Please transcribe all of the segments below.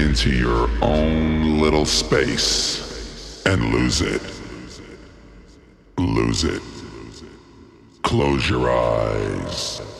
into your own little space and lose it. Lose it. Close your eyes.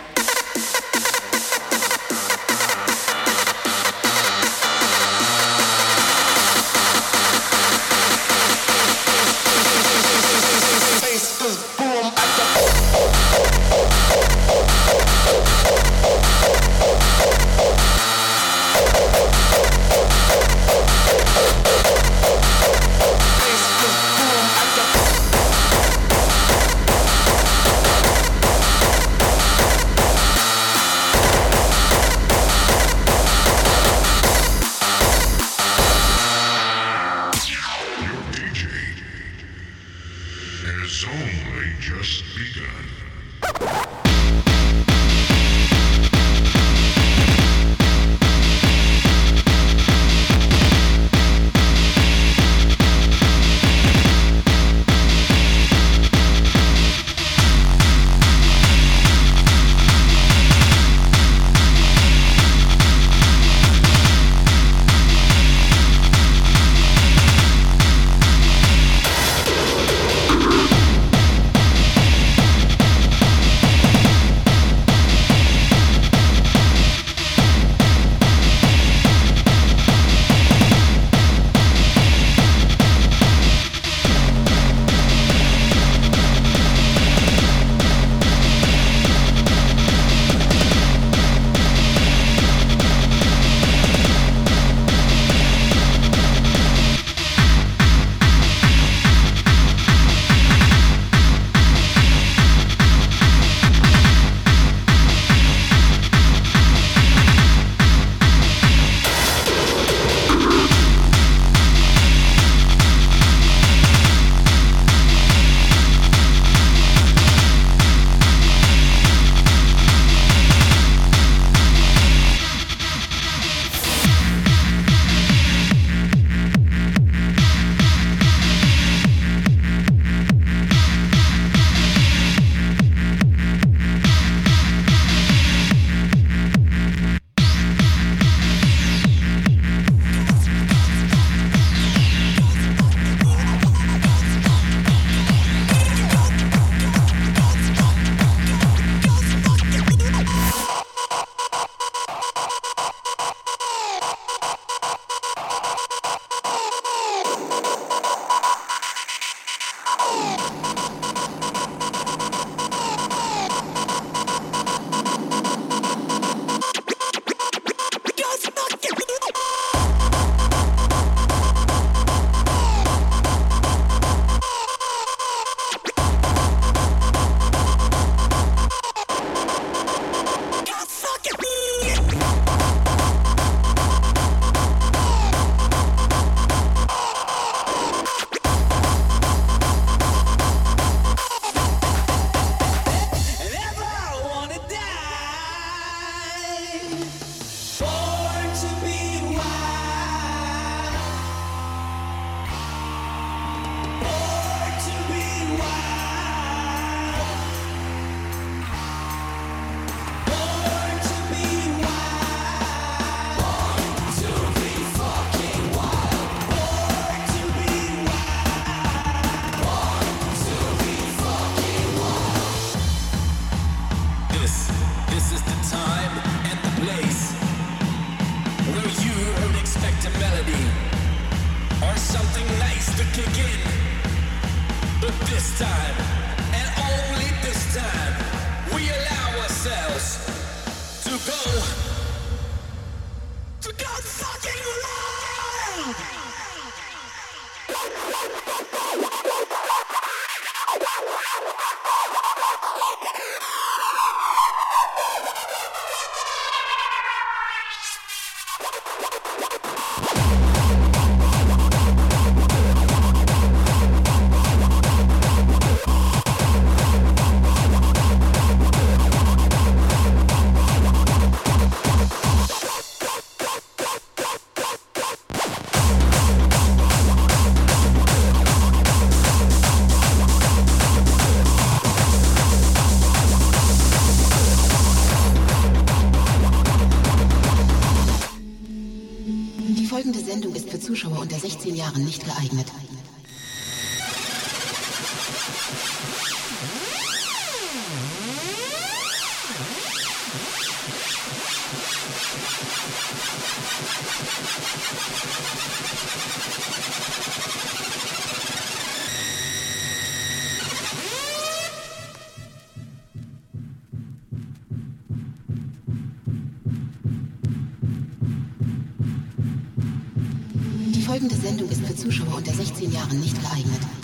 Folgende Sendung ist für Zuschauer unter 16 Jahren nicht geeignet.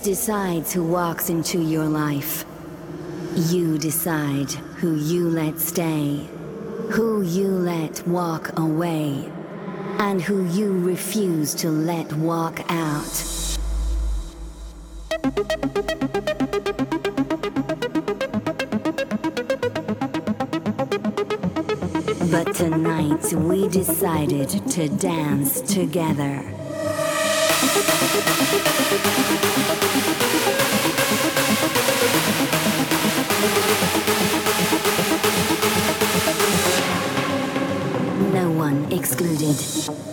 Decides who walks into your life. You decide who you let stay, who you let walk away, and who you refuse to let walk out. But tonight we decided to dance together. No one excluded.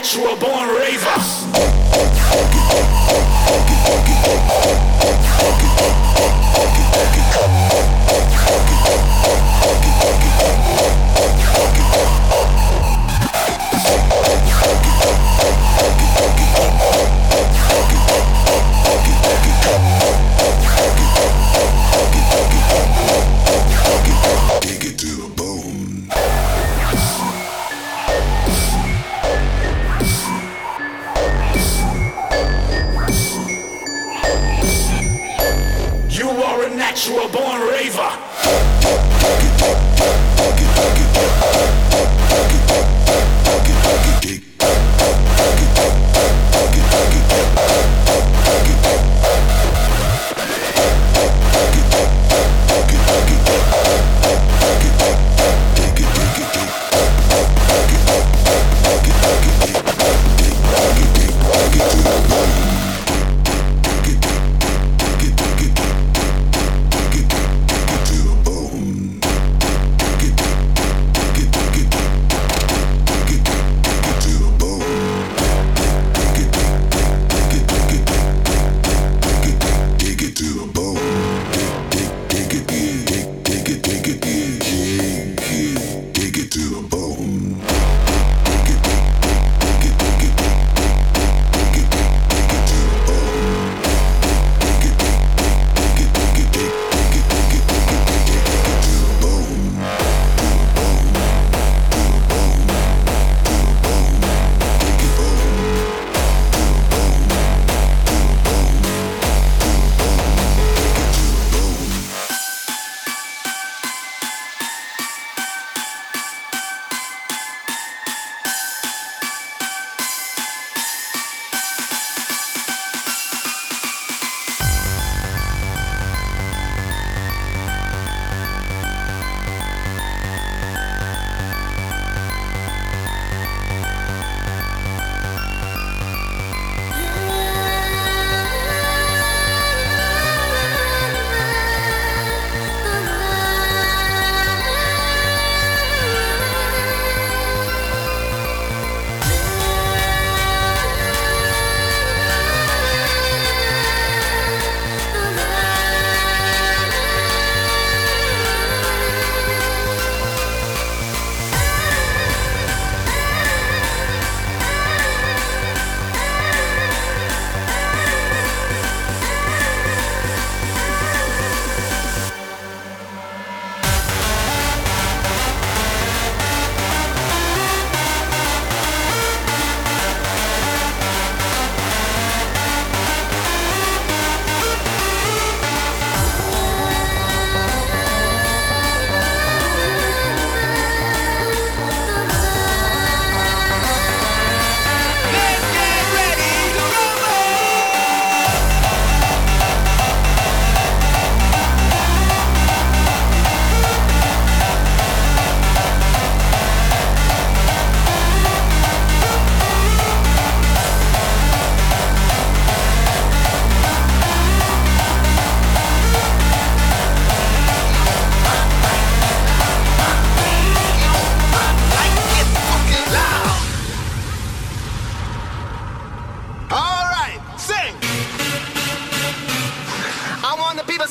natural born ravers.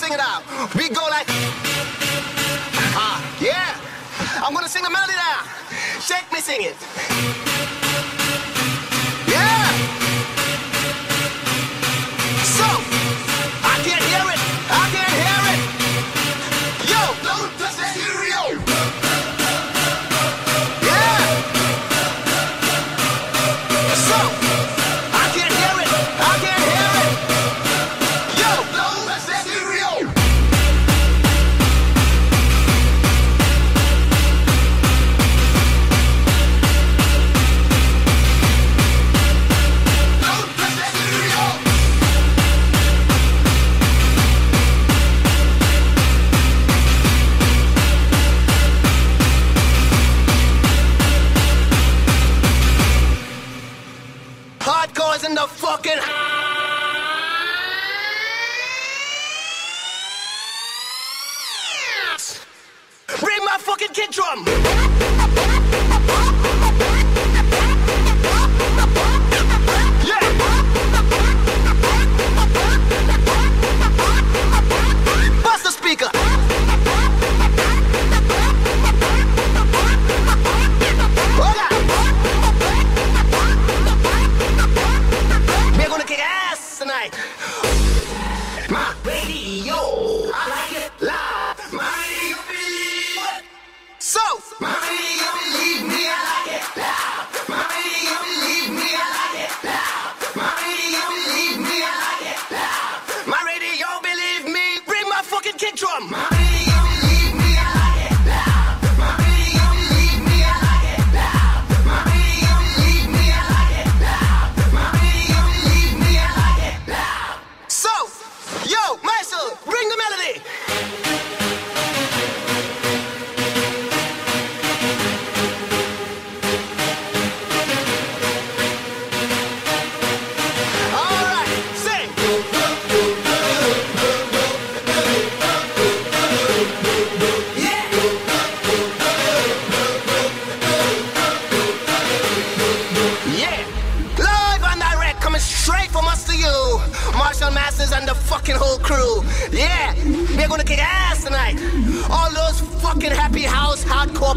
sing it out. We go like, ah, uh, yeah. I'm gonna sing the melody now. Shake me, sing it.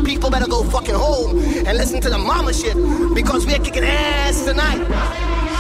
people better go fucking home and listen to the mama shit because we're kicking ass tonight.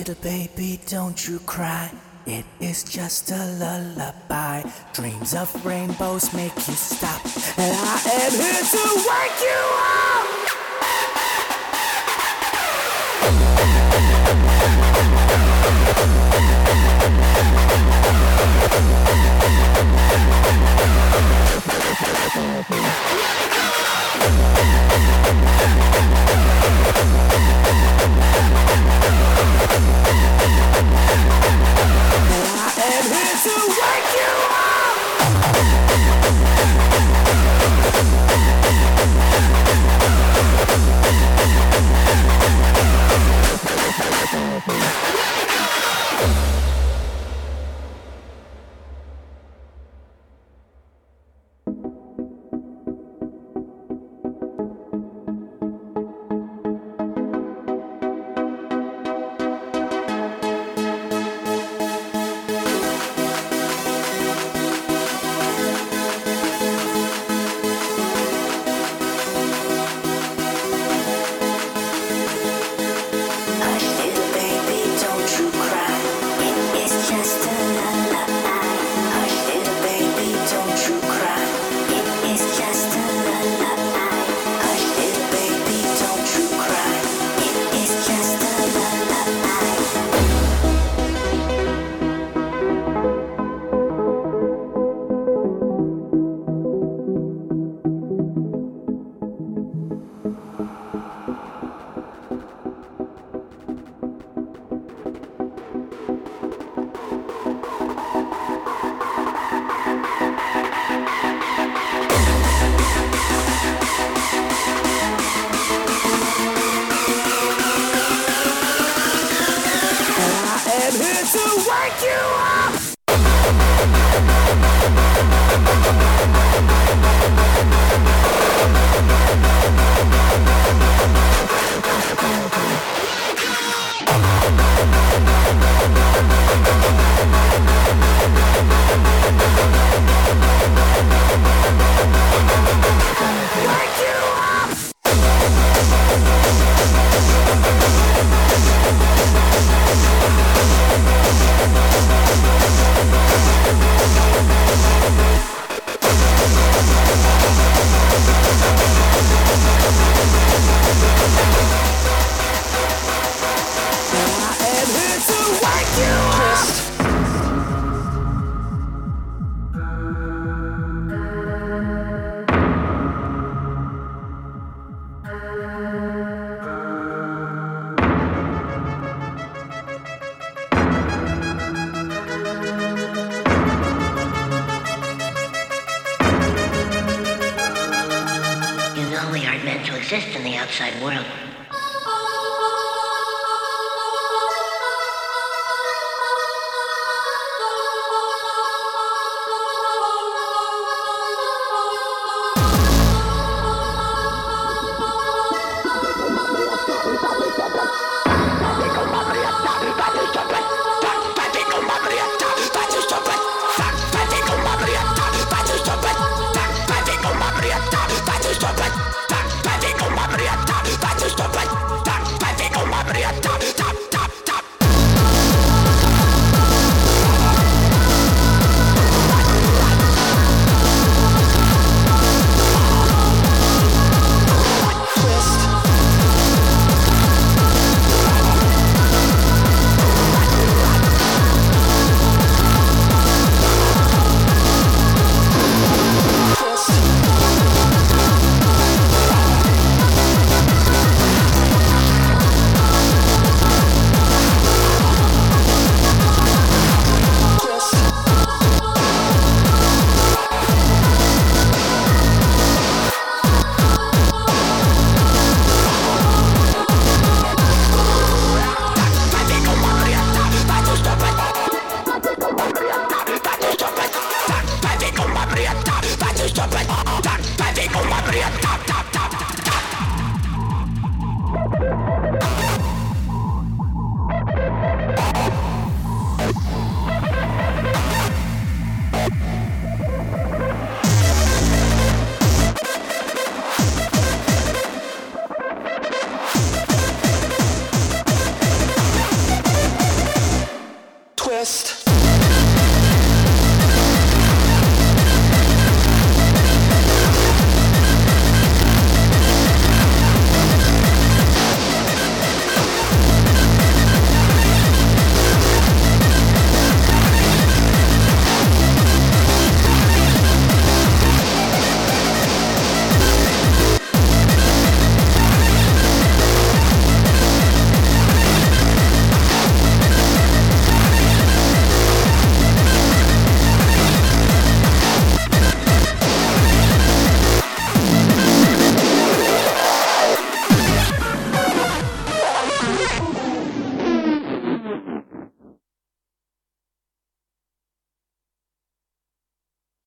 Little baby, don't you cry. It is just a lullaby. Dreams of rainbows make you stop. And I am here to wake you up! You up. Meant to exist in the outside world.